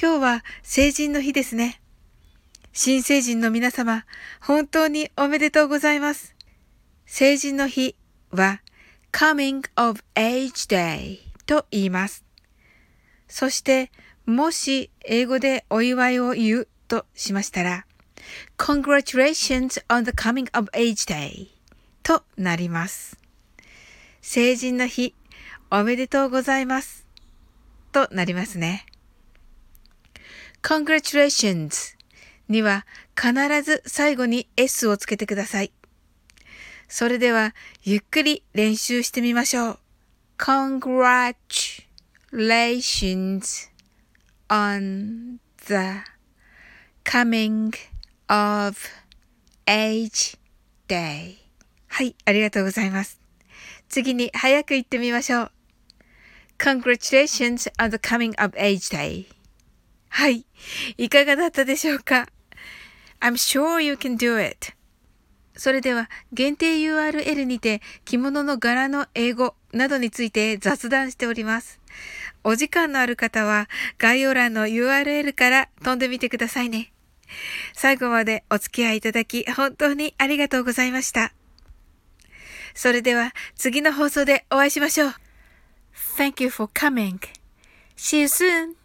今日は成人の日ですね。新成人の皆様、本当におめでとうございます。成人の日は Coming of Age Day と言います。そして、もし英語でお祝いを言うとしましたら、Congratulations on the coming of age day となります。成人の日、おめでとうございます。となりますね。Congratulations には必ず最後に s をつけてください。それではゆっくり練習してみましょう。congratulations on the coming of age day はい、ありがとうございます。次に早く言ってみましょう。Congratulations on the coming of age day はい。いかがだったでしょうか ?I'm sure you can do it. それでは、限定 URL にて着物の柄の英語などについて雑談しております。お時間のある方は概要欄の URL から飛んでみてくださいね。最後までお付き合いいただき本当にありがとうございました。それでは次の放送でお会いしましょう。Thank you for coming. See you soon.